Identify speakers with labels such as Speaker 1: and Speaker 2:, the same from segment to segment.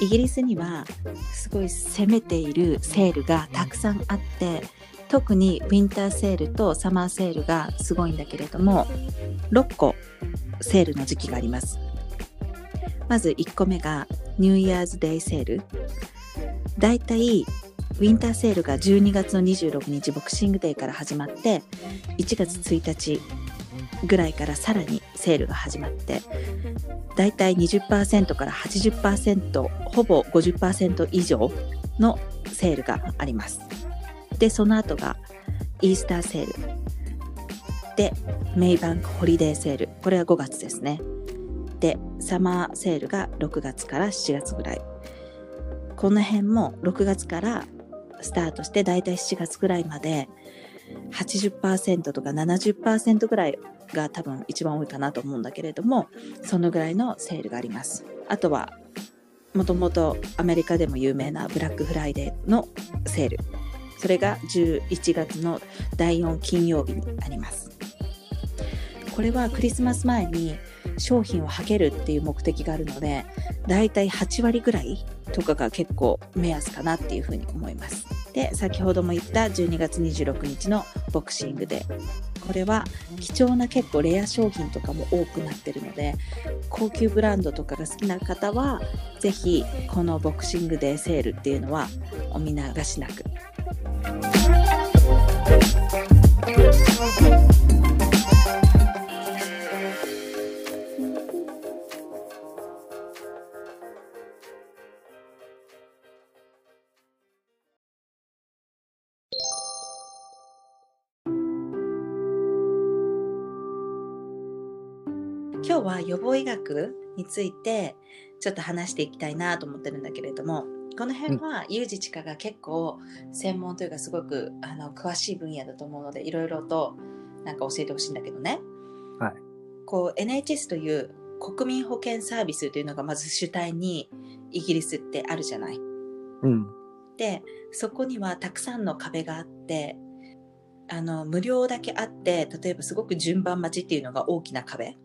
Speaker 1: イギリスにはすごい攻めているセールがたくさんあって特にウィンターセールとサマーセールがすごいんだけれども6個セールの時期があります。まず1個目がニューイヤーズデイセール。だいたいウィンターセールが12月の26日ボクシングデーから始まって1月1日ぐらいからさらにセールが始まってだいたい20%から80%ほぼ50%以上のセールがあります。でその後がイースターセール。でメイバンクホリデーセール。これは5月ですね。でサマーセールが6月から7月ぐらい。この辺も6月からスタートしてだいたい7月ぐらいまで80%とか70%ぐらいが多分一番多いかなと思うんだけれどもそのぐらいのセールがあります。あとはもともとアメリカでも有名なブラックフライデーのセール。それが11月の第4金曜日にあります。これはクリスマス前に商品をはけるっていう目的があるのでだいたい8割ぐらいとかが結構目安かなっていうふうに思います。で先ほども言った12月26日のボクシングでこれは貴重な結構レア商品とかも多くなってるので高級ブランドとかが好きな方は是非このボクシングデーセールっていうのはお見逃しなく。今日は予防医学についてちょっと話していきたいなと思ってるんだけれどもこの辺はユージチカが結構専門というかすごくあの詳しい分野だと思うのでいろいろとなんか教えてほしいんだけどね。
Speaker 2: はい。
Speaker 1: こう NHS という国民保険サービスというのがまず主体にイギリスってあるじゃない。
Speaker 2: うん。
Speaker 1: でそこにはたくさんの壁があってあの無料だけあって例えばすごく順番待ちっていうのが大きな壁。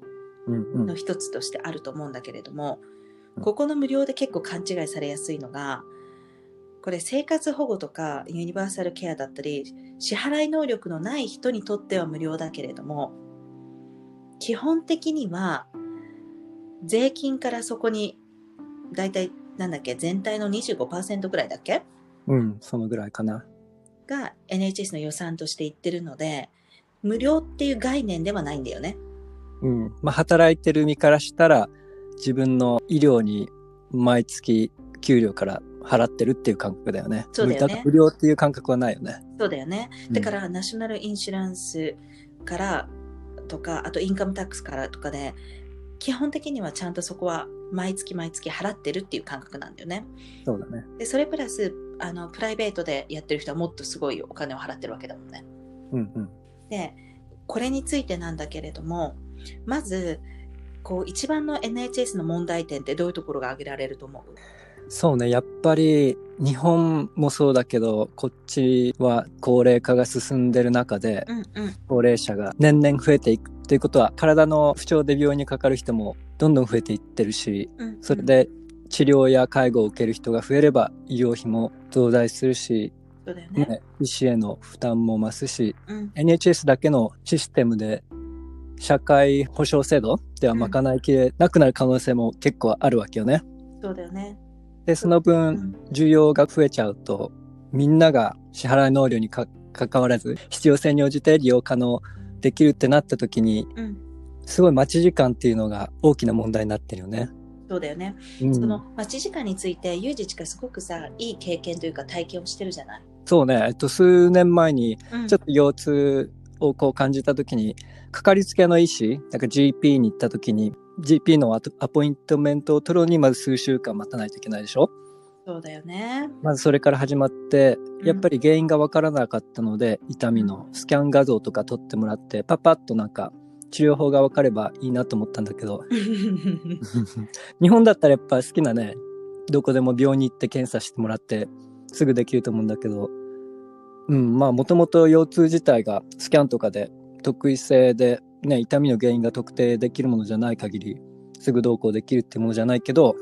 Speaker 1: の一つとしてあると思うんだけれども、
Speaker 2: うん
Speaker 1: ここの無料で結構勘違いされやすいのがこれ生活保護とかユニバーサルケアだったり支払い能力のない人にとっては無料だけれども基本的には税金からそこにだいたいなんだっけ全体の25%ぐらいだっけ
Speaker 2: うん、そのぐらいかな。
Speaker 1: が NHS の予算としていってるので無料っていう概念ではないんだよね。
Speaker 2: うん。まあ、働いてる身からしたら、自分の医療に毎月給料から払ってるっていう感覚だよね。
Speaker 1: そうだよね
Speaker 2: 無料っていう感覚はないよね。
Speaker 1: そうだよね。だから、ナショナルインシュランスからとか、あとインカムタックスからとかで、基本的にはちゃんとそこは毎月毎月払ってるっていう感覚なんだよね。
Speaker 2: うんそうだね。
Speaker 1: で、それプラス、あの、プライベートでやってる人はもっとすごいお金を払ってるわけだもんね。
Speaker 2: うんうん。
Speaker 1: で、これについてなんだけれども、まず、こう、一番の NHS の問題点ってどういうところが挙げられると思う？
Speaker 2: そうね。やっぱり、日本もそうだけど、こっちは高齢化が進んでる中で、
Speaker 1: うんうん。
Speaker 2: 高齢者が年々増えていくということは、体の不調で病院にかかる人もどんどん増えていってるし、
Speaker 1: うん、
Speaker 2: それで治療や介護を受ける人が増えれば医療費も増大するし、
Speaker 1: そうだよね。
Speaker 2: ね、医師への負担も増すし、
Speaker 1: うん。
Speaker 2: NHS だけのシステムで社会保障制度では賄いきれなくなる可能性も結構あるわけよね。
Speaker 1: そうだよね。
Speaker 2: で、その
Speaker 1: う
Speaker 2: 分、
Speaker 1: ん。
Speaker 2: 需要が増えちゃうと、みんなが支払い能力にか関わらず、必要性に応じて利用可能できるってなった時に、
Speaker 1: うん。
Speaker 2: すごい待ち時間っていうのが大きな問題になってるよね。
Speaker 1: そうだよね。
Speaker 2: うん、
Speaker 1: その待ち時間について、ユージチカすごくさ、いい経験というか体験をしてるじゃない？
Speaker 2: そうね、えっと、数年前に
Speaker 1: うん
Speaker 2: ちょっと腰痛をこう感じた時に、かかりつけの医師、なんか GP に行った時に、GP のアポイントメントを取るのにまず数週間待たないといけないでしょ？
Speaker 1: そうだよね。
Speaker 2: まずそれから始まって、
Speaker 1: うん。
Speaker 2: やっぱり原因がわからなかったので、痛みのスキャン画像とか撮ってもらって、パパッとなんか治療法がわかればいいなと思ったんだけど、日本だったらやっぱ好きなね、どこでも病院に行って検査してもらって、すぐできると思うんだけど、うん、まあもともと腰痛自体がスキャンとかで特異性でね、痛みの原因が特定できるものじゃない限り、すぐどうこうできるってものじゃないけど、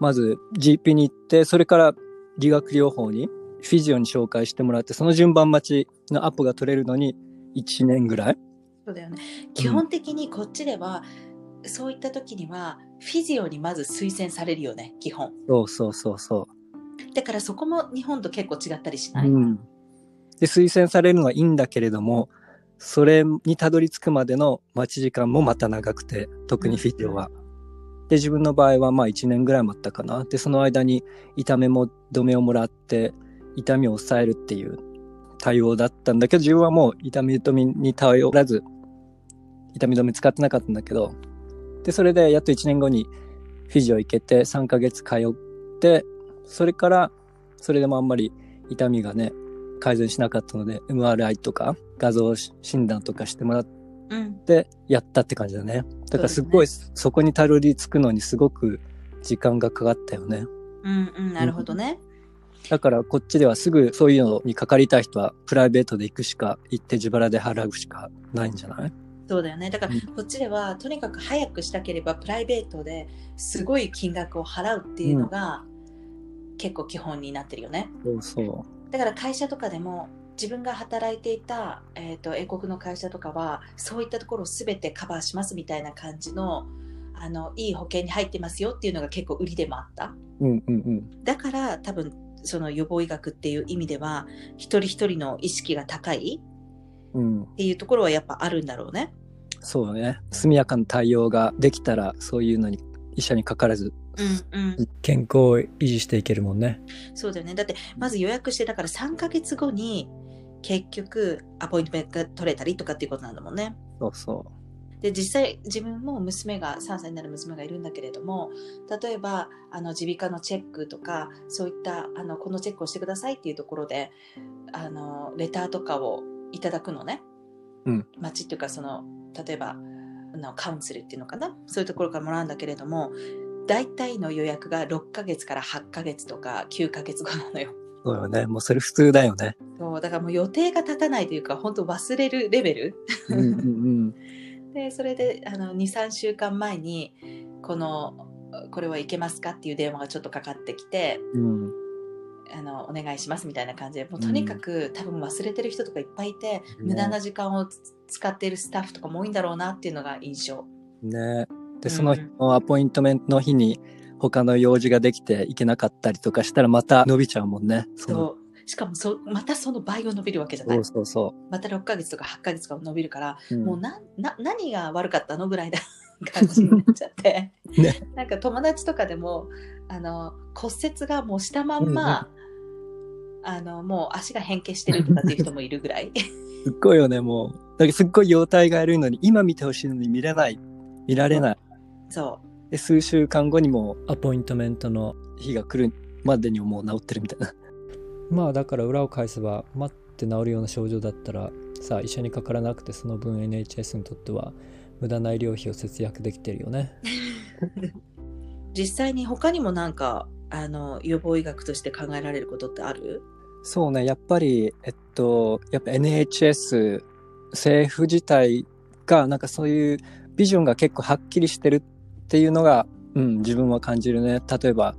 Speaker 2: まず GP に行って、それから理学療法に、フィジオに紹介してもらって、その順番待ちのアポが取れるのに1年ぐらい
Speaker 1: そうだよね。基本的にこっちでは、そういった時にはフィジオにまず推薦されるよね、基本。
Speaker 2: そうそうそうそ
Speaker 1: だからそこも日本と結構違ったりし
Speaker 2: う。
Speaker 1: ない、
Speaker 2: うん。で、推薦されるのはいいんだけれども、それにたどり着くまでの待ち時間もまた長くて、特にフィジオは。で、自分の場合はまあ1年ぐらい待ったかな。で、その間に痛めも止めをもらって、痛みを抑えるっていう対応だったんだけど、自分はもう痛み止めに頼らず、痛み止め使ってなかったんだけど、で、それでやっと1年後にフィジオ行けて3ヶ月通って、それから、それでもあんまり痛みがね、改善しなかったので、MRI とか画像診断とかしてもらっ
Speaker 1: うん。
Speaker 2: てやったって感じだね。だからすごいそこにたどり着くのにすごく時間がかかったよね。
Speaker 1: うんうん、なるほどね。
Speaker 2: だからこっちではすぐそういうのにかかりたい人はプライベートで行くしか行って自腹で払うしかないんじゃない？
Speaker 1: そうだよね。だから
Speaker 2: うん
Speaker 1: こっちではとにかく早くしたければプライベートですごい金額を払うっていうのが結構基本になってるよね。
Speaker 2: そうそ
Speaker 1: だから会社とかでも自分が働いていた、えー、と英国の会社とかはそういったところを全てカバーしますみたいな感じのあのいい保険に入ってますよっていうのが結構売りでもあった。
Speaker 2: う。うんうんうん。
Speaker 1: だから多分その予防医学っていう意味では一人一人の意識が高い
Speaker 2: うん。
Speaker 1: っていうところはやっぱあるんだろうね。
Speaker 2: そうよね。速やかな対応ができたらそういうのに医者にかからず
Speaker 1: うんうん、
Speaker 2: 健康を維持していけるもんね。
Speaker 1: そうだよね。だってまず予約してだから3ヶ月後に結局アポイントメントが取れたりとかっていうことなんだもんね。
Speaker 2: そうそ
Speaker 1: で実際自分も娘が3歳になる娘がいるんだけれども例えばあの耳鼻科のチェックとかそういったあのこのチェックをしてくださいっていうところであのレターとかをいただくのね、
Speaker 2: うん、
Speaker 1: 町っていうかその例えばあのカウンセルっていうのかなそういうところからもらうんだけれども大体の予約が6ヶ月から8ヶ月とか9ヶ月後なのよ。
Speaker 2: う。そうよね。もうそれ普通だよね。
Speaker 1: そうだからもう予定が立たないというか本当忘れるレベル
Speaker 2: うんうんうん。
Speaker 1: でそれであの23週間前にこのこれはいけますかっていう電話がちょっとかかってきて
Speaker 2: うん。
Speaker 1: あのお願いしますみたいな感じでもうとにかく、多分忘れてる人とかいっぱいいて、無駄な時間をつ使っているスタッフとかも多いんだろうなっていうのが印象。
Speaker 2: ねで、
Speaker 1: うん
Speaker 2: その日のアポイントメントの日に他の用事ができて行けなかったりとかしたらまた伸びちゃうもんね。
Speaker 1: そうしかもそまたその倍を伸びるわけじゃない
Speaker 2: そうそうそ
Speaker 1: また6ヶ月とか8ヶ月とか伸びるから、
Speaker 2: う。うん
Speaker 1: もうなな何が悪かったのぐらいな感じになっちゃって、
Speaker 2: ね
Speaker 1: なんか友達とかでもあの骨折がもうしたまんま、あのもう足が変形してるとかっていう人もいるぐらい
Speaker 2: すっごいよね、もう。だからすっごい容体が悪いのに、今見てほしいのに見れない。見られない。
Speaker 1: そ
Speaker 2: で、数週間後にもアポイントメントの日が来るまでにもう治ってるみたいな。まあだから裏を返せば待って治るような症状だったらさあ医者にかからなくてその分 NHS にとっては無駄な医療費を節約できてるよね。
Speaker 1: う 実際に他にもなんかあの予防医学として考えられることってある？
Speaker 2: そうね、やっぱり、えっと、やっぱ NHS、政府自体が、なんかそういうビジョンが結構はっきりしてるっていうのが、うん、自分は感じるね。例えば、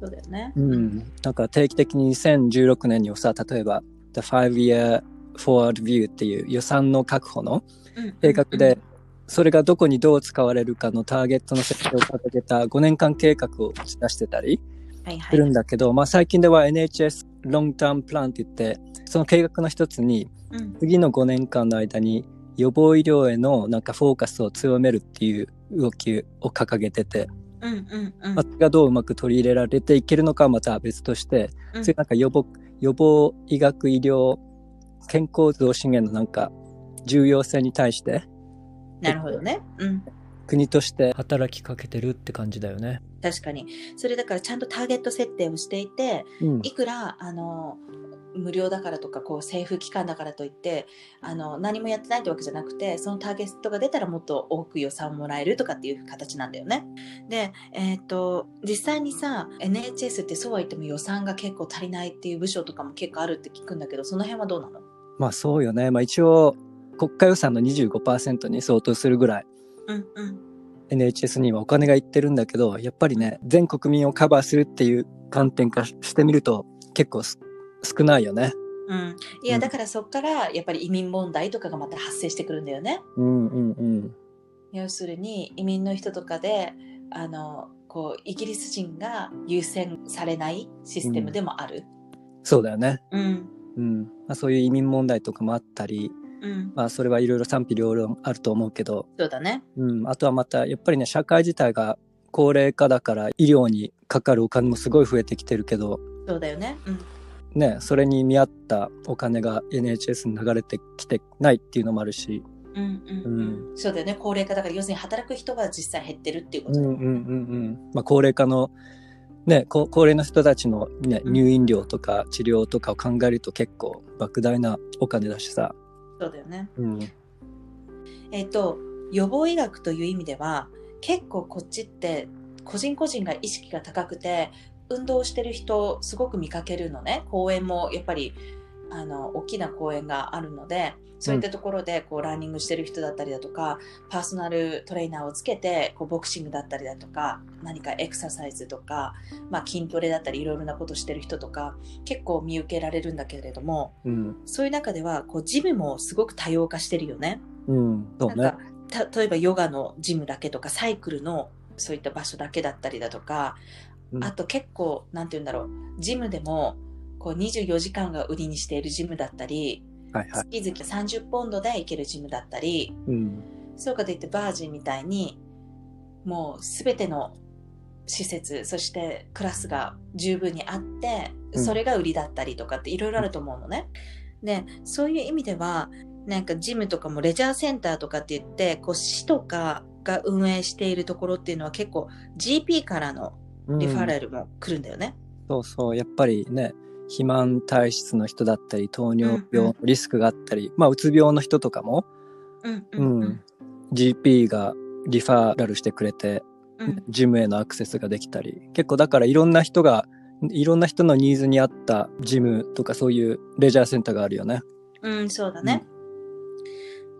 Speaker 1: そうだよね。
Speaker 2: うん、なんか定期的に2016年にさ、例えば、The Five Year Forward View っていう予算の確保の
Speaker 1: うん
Speaker 2: 計画で、それがどこにどう使われるかのターゲットの設定を掲げた5年間計画を打ち出してたり
Speaker 1: はいはい
Speaker 2: するんだけど、まあ最近では NHS ロングタームプランって言って、その計画の一つに、
Speaker 1: うん
Speaker 2: 次の5年間の間に予防医療へのなんかフォーカスを強めるっていう動きを掲げてて、
Speaker 1: うんうんうん
Speaker 2: まあ、それがどううまく取り入れられていけるのかはまた別として、
Speaker 1: うん
Speaker 2: そういうなんか予防、予防医学医療健康増進へのなんか重要性に対して
Speaker 1: なるほどね。うん
Speaker 2: 国として働きかけてるって感じだよね。
Speaker 1: 確かに。それだからちゃんとターゲット設定をしていて、
Speaker 2: うん。
Speaker 1: いくらあの無料だからとかこう政府機関だからといってあの何もやってないってわけじゃなくてそのターゲットが出たらもっと多く予算をもらえるとかっていう形なんだよね。で、えっと実際にさ NHS ってそうは言っても予算が結構足りないっていう部署とかも結構あるって聞くんだけどその辺はどうなの？
Speaker 2: まあそうよね。まあ一応国家予算の25%に相当するぐらい
Speaker 1: うんうん
Speaker 2: NHS にはお金がいってるんだけど、やっぱりね、全国民をカバーするっていう観点からしてみると結構す少ないよね。
Speaker 1: うん、いうや
Speaker 2: ん
Speaker 1: だからそこからやっぱり移民問題とかがまた発生してくるんだよね。
Speaker 2: うんうんうん。
Speaker 1: 要するに移民の人とかであのこうイギリス人が優先されないシステムでもある。
Speaker 2: そうだよね。
Speaker 1: うん
Speaker 2: うん。まあ、そういう移民問題とかもあったり、
Speaker 1: うん、
Speaker 2: まあそれはいろいろ賛否両論あると思うけど、
Speaker 1: そうだね。
Speaker 2: うん。あとはまたやっぱりね、社会自体が高齢化だから医療にかかるお金もすごい増えてきてるけど、
Speaker 1: そうだよね。うん
Speaker 2: ね、それに見合ったお金が NHS に流れてきてないっていうのもあるし、
Speaker 1: うんうんうんそうだよね。高齢化だから要するに働く人が実際減ってるっていうことだよね。
Speaker 2: うんうんうんうん。まあ、高齢化の、ね、高高齢の人たちの、ね、
Speaker 1: うん
Speaker 2: 入院料とか治療とかを考えると結構莫大なお金だしさ。
Speaker 1: そうだよね。
Speaker 2: うん。
Speaker 1: えっ、と予防医学という意味では結構こっちって個人個人が意識が高くて運動してる人すごく見かけるのね公園もやっぱりあの大きな公園があるのでそういったところでこうランニングしてる人だったりだとかパーソナルトレーナーをつけてこうボクシングだったりだとか何かエクササイズとか、まあ、筋トレだったりいろいろなことしてる人とか結構見受けられるんだけれども
Speaker 2: うん。
Speaker 1: そういう中ではこうジムもすごく多様化してるよね。
Speaker 2: うん。ね
Speaker 1: なん。かた例えばヨガのジムだけとかサイクルのそういった場所だけだったりだとか、
Speaker 2: うん
Speaker 1: あと結構なんて言うんだろうジムでもこう24時間が売りにしているジムだったり、
Speaker 2: はいはい。
Speaker 1: 月々30ポンドで行けるジムだったり
Speaker 2: うん。
Speaker 1: そうかといってバージンみたいにもう全ての施設そしてクラスが十分にあって
Speaker 2: うん
Speaker 1: それが売りだったりとかっていろいろあると思うのね。でそういう意味ではなんかジムとかもレジャーセンターとかって言ってこう市とかが運営しているところっていうのは結構 GP からのリファラルも来るんだよね。
Speaker 2: そうそう。やっぱりね、肥満体質の人だったり、糖尿病のリスクがあったり、まあ、うつ病の人とかも、
Speaker 1: うんう
Speaker 2: うんん
Speaker 1: うん
Speaker 2: GP がリファラルしてくれて、
Speaker 1: うん
Speaker 2: ジムへのアクセスができたり、結構だからいろんな人が、いろんな人のニーズに合ったジムとかそういうレジャーセンターがあるよね。
Speaker 1: うん、そうだね。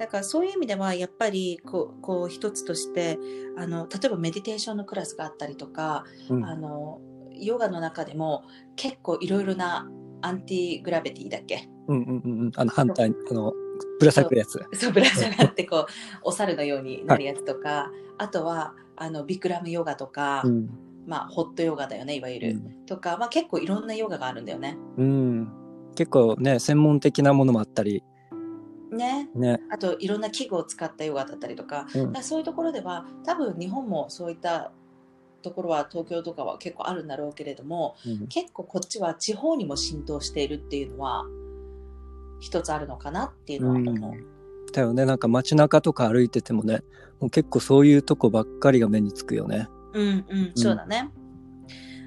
Speaker 1: だからそういう意味ではやっぱりこうこう一つとしてあの例えばメディテーションのクラスがあったりとか、
Speaker 2: うん
Speaker 1: あのヨガの中でも結構いろいろなアンティグラビティだっけ？
Speaker 2: うんうんうんうん。あの反対、あの、ぶら下がるやつ。
Speaker 1: そうブラジャーがあってこうお猿のようになるやつとか、あとはあのビクラムヨガとか、
Speaker 2: うん。
Speaker 1: まあホットヨガだよねいわゆる、とか、まあ、結構いろんなヨガがあるんだよね。
Speaker 2: うん。結構ね、専門的なものもあったり、
Speaker 1: ね
Speaker 2: ね。
Speaker 1: あといろんな器具を使ったヨガだったりとか
Speaker 2: うん
Speaker 1: だからそういうところでは多分日本もそういったところは東京とかは結構あるんだろうけれども
Speaker 2: うん
Speaker 1: 結構こっちは地方にも浸透しているっていうのは一つあるのかなっていうのは思う。
Speaker 2: だよね、なんか街中とか歩いててもね、もう結構そういうとこばっかりが目につくよね。
Speaker 1: うんうん、そうだね。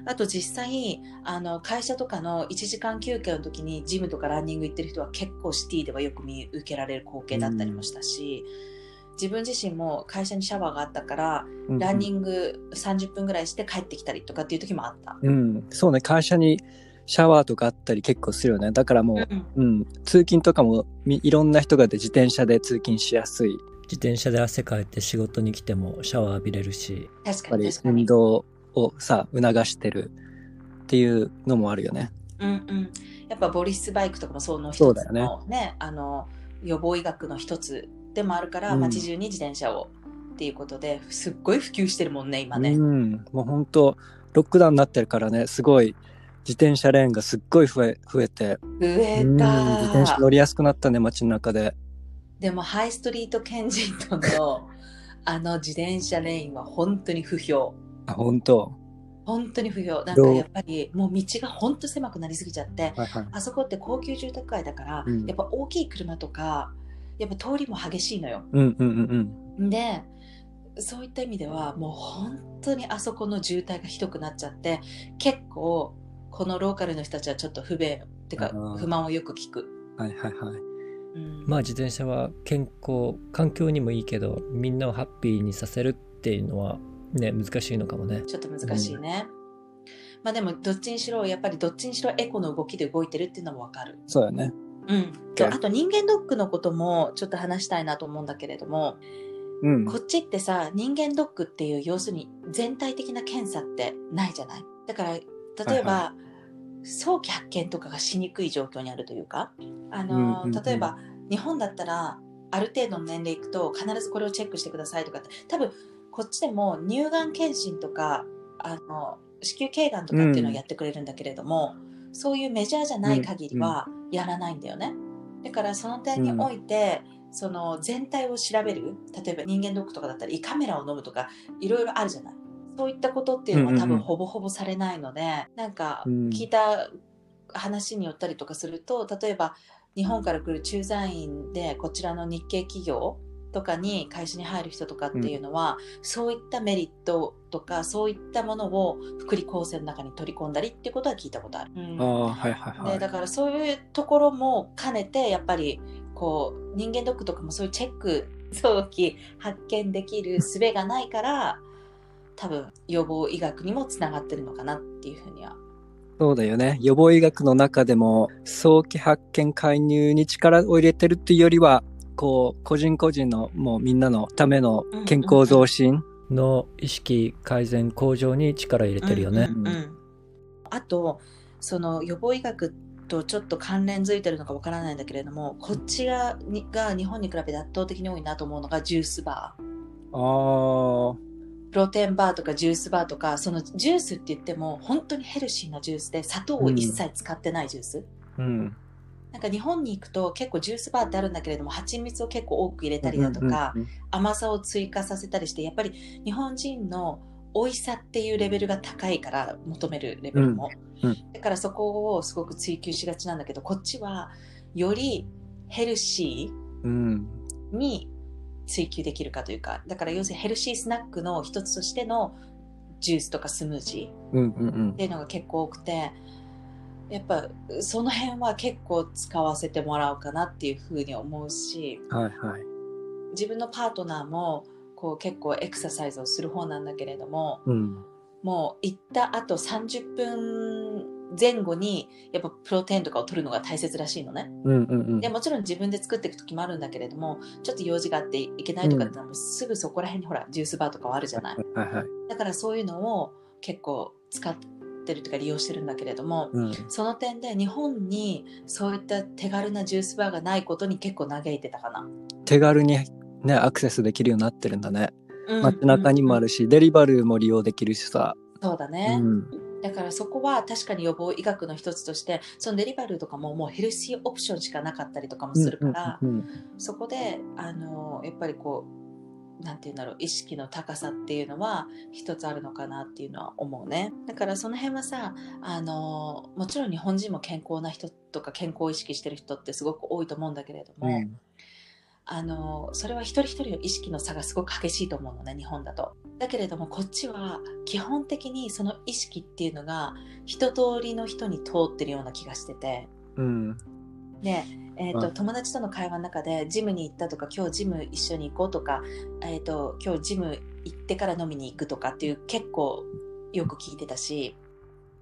Speaker 1: あと実際あの会社とかの1時間休憩の時にジムとかランニング行ってる人は結構シティではよく見受けられる光景だったりもしたし、自分自身も会社にシャワーがあったからランニ
Speaker 2: グ。
Speaker 1: ング30分ぐらいして帰ってきたりとかっていう時もあった。
Speaker 2: うん。そうね、会社にシャワーとかあったり結構するよね。だからもう、
Speaker 1: うん
Speaker 2: うん、通勤とかもみいろんな人がで自転車で通勤しやすい。
Speaker 3: 自転車で汗かいて仕事に来てもシャワー浴びれるし、
Speaker 1: 確か
Speaker 2: やっぱり
Speaker 1: に確かに。
Speaker 2: 運動をさ、促してるっていうのもあるよね。
Speaker 1: うんうん。やっぱボリスバイクとかもその一つ
Speaker 2: そうだよね
Speaker 1: のね、あの予防医学の一つでもあるから、
Speaker 2: うん
Speaker 1: 街中に自転車をっていうことですっごい普及してるもんね今ね。
Speaker 2: うん。もう本当ロックダウンになってるからね、すごい自転車レーンがすっごい増え、増えて、
Speaker 1: 増え
Speaker 2: うん
Speaker 1: た
Speaker 2: 自転車乗りやすくなったね、街の中で。
Speaker 1: でもハイストリートケンジントンのあの自転車レーンは本当に不評。
Speaker 2: あ、本当
Speaker 1: 本当に不評。なんかやっぱりもう道が本当狭くなりすぎちゃって、
Speaker 2: はいはい。
Speaker 1: あそこって高級住宅街だから、
Speaker 2: うん
Speaker 1: やっぱ大きい車とか、やっぱ通りも激しいのよ。
Speaker 2: うんうんうんうん。
Speaker 1: で、そういった意味ではもう本当にあそこの渋滞がひどくなっちゃって、結構このローカルの人たちはちょっと不便、ってか
Speaker 2: あー
Speaker 1: 不満をよく聞く。
Speaker 2: はいはいはい。
Speaker 1: うん
Speaker 3: まあ自転車は健康、環境にもいいけど、みんなをハッピーにさせるっていうのはね、難しいのかもね。
Speaker 1: ちょっと難しいね。まあでもどっちにしろやっぱりどっちにしろエコの動きで動いてるっていうのもわかる。
Speaker 2: そうよね。
Speaker 1: うん、とあと人間ドックのこともちょっと話したいなと思うんだけれども
Speaker 2: うん。
Speaker 1: こっちってさ、人間ドックっていう、要するに全体的な検査ってないじゃない？だから、例えば、
Speaker 2: は
Speaker 1: 早期発見とかがしにくい状況にあるというか、あの、
Speaker 2: うんうんうん
Speaker 1: 例えば、日本だったら、ある程度の年齢いくと、必ずこれをチェックしてくださいとかって、多分、こっちでも乳がん検診とか、あの、子宮頸がんとかっていうのをやってくれるんだけれども、そういうメジャーじゃない限りはやらないんだよね。だからその点において、その全体を調べる。例えば人間ドックとかだったら胃カメラを飲むとかいろいろあるじゃない。そういったことっていうのは多
Speaker 2: うんうんうん。
Speaker 1: 分ほぼほぼされないので、なんか
Speaker 2: うん。
Speaker 1: 聞いた話によったりとかすると例えば日本から来る駐在員でこちらの日系企業とかに会社に入る人とかっていうのは、そういったメリットとかそういったものを福利厚生の中に取り込んだりっていうことは聞いたことある。うん
Speaker 2: ああ、はいはいはい。
Speaker 1: でだからそういうところも兼ねてやっぱりこう人間ドックとかもそういうチェック早期発見できる術がないから多分予防医学にもつながってるのかなっていうふうには。
Speaker 2: そうだよね。予防医学の中でも、早期発見介入に力を入れてるっていうよりは、こう、個人個人の、もうみんなのための健康増進。
Speaker 3: の意識改善向上に力入れてるよね。
Speaker 1: うんうんうんあとその予防医学とちょっと関連づいてるのかわからないんだけれどもこっちがにが日本に比べて圧倒的に多いなと思うのがジュースバー。
Speaker 2: ああ、
Speaker 1: プロテインバーとかジュースバーとかそのジュースって言っても本当にヘルシーなジュースで砂糖を一切使ってないジュース、
Speaker 2: うん。
Speaker 1: なんか日本に行くと結構ジュースバーってあるんだけれども蜂蜜を結構多く入れたりだとか、
Speaker 2: うんうん
Speaker 1: 甘さを追加させたりしてやっぱり日本人の美味しさっていうレベルが高いから求めるレベルも、
Speaker 2: うんう
Speaker 1: だからそこをすごく追求しがちなんだけどこっちはよりヘルシ
Speaker 2: うん。
Speaker 1: ーに追求できるかというかだから要するにヘルシースナックの一つとしてのジュースとかスムージー
Speaker 2: うんうんうん。
Speaker 1: っていうのが結構多くてやっぱその辺は結構使わせてもらおうかなっていうふうに思うし
Speaker 2: はいはい。
Speaker 1: 自分のパートナーもこう結構エクササイズをする方なんだけれども
Speaker 2: うん。
Speaker 1: もう行った後30分前後にやっぱプロテインとかを取るのが大切らしいのね。
Speaker 2: うんうんうん
Speaker 1: で。もちろん自分で作っていく時もあるんだけれどもちょっと用事があっていけないとかってすぐそこら辺にほらジュースバーとかはあるじゃない。
Speaker 2: はいはい。
Speaker 1: だからそういうのを結構使ってるとか利用してるんだけれども、
Speaker 2: うん。
Speaker 1: その点で日本にそういった手軽なジュースバーがないことに結構嘆いてたかな。
Speaker 2: 手軽にね、アクセスできるようになってるんだね。街中にもあ
Speaker 1: る。
Speaker 2: るし、デリバルも利用できるしさ。
Speaker 1: そうだね、
Speaker 2: うん。
Speaker 1: だからそこは確かに予防医学の一つとして、そのデリバルとかももうヘルシーオプションしかなかったりとかもするから、
Speaker 2: うんうん
Speaker 1: そこで、あの、やっぱりこう、なんていうんだろう、意識の高さっていうのは一つあるのかなっていうのは思うね。だからその辺はさ、あの、もちろん日本人も健康な人とか健康を意識してる人ってすごく多いと思うんだけれども、
Speaker 2: うん
Speaker 1: あのそれは一人一人の意識の差がすごく激しいと思うのね日本だと。だけれどもこっちは基本的にその意識っていうのが一通りの人に通ってるような気がしてて
Speaker 2: うん。
Speaker 1: で、えーと
Speaker 2: はい
Speaker 1: 友達との会話の中でジムに行ったとか今日ジム一緒に行こうとか、えー、と今日ジム行ってから飲みに行くとかっていう結構よく聞いてたし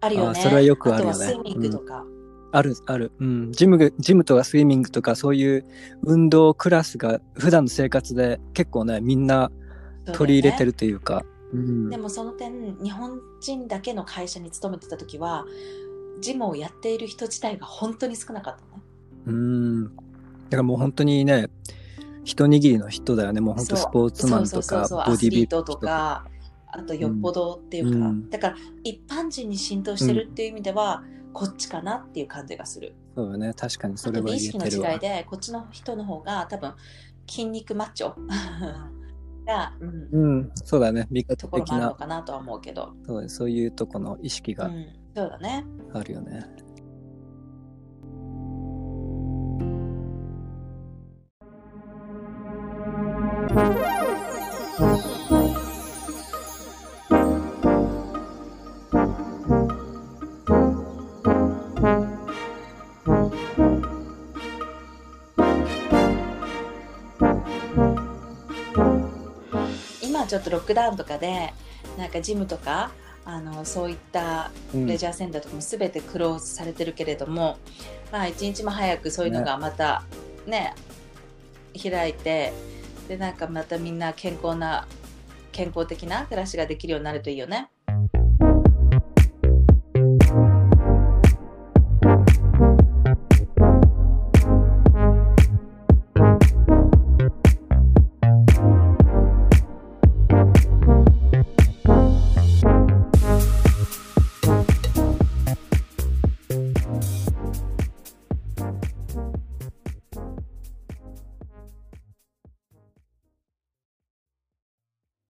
Speaker 1: あるよね
Speaker 2: あそれはよくあるよね
Speaker 1: とはスイミングとか、
Speaker 2: ある、ある。うん。ジムが、ジムとかスイミングとかそういう運動クラスが普段の生活で結構ね、みんな取り入れて
Speaker 1: る
Speaker 2: るというか。うん
Speaker 1: でもその点日本人だけの会社に勤めてた時はジムをやっている人自体が本当に少なかったのね。
Speaker 2: うん。だからもう本当にね、一握りの人だよね。もう本当スポーツマンとか、ボディビル
Speaker 1: とかあとよっぽどっていうか、
Speaker 2: うん
Speaker 1: だから一般人に浸透してるっていう意味では、こっちかなっていう感じがする。
Speaker 2: そうよね。確かにそ
Speaker 1: あ
Speaker 2: れは言えてるわ
Speaker 1: の違い。でこっちの人の方が多分筋肉マッチョ が、うん
Speaker 2: うん。そうだね。味方
Speaker 1: ところもあるの
Speaker 2: 的な、
Speaker 1: かなとは思うけど、
Speaker 2: そうそういうとこの意識が
Speaker 1: うん、そうだね。
Speaker 2: あるよね。
Speaker 1: 今ちょっとロックダウンとかでなんかジムとかあのそういった
Speaker 2: うん。
Speaker 1: レジャーセンターとかも全てクローズされてるけれども、まあ一日も早くそういうのがまたね開いてでなんかまたみんな健康な健康的な暮らしができるようになるといいよね。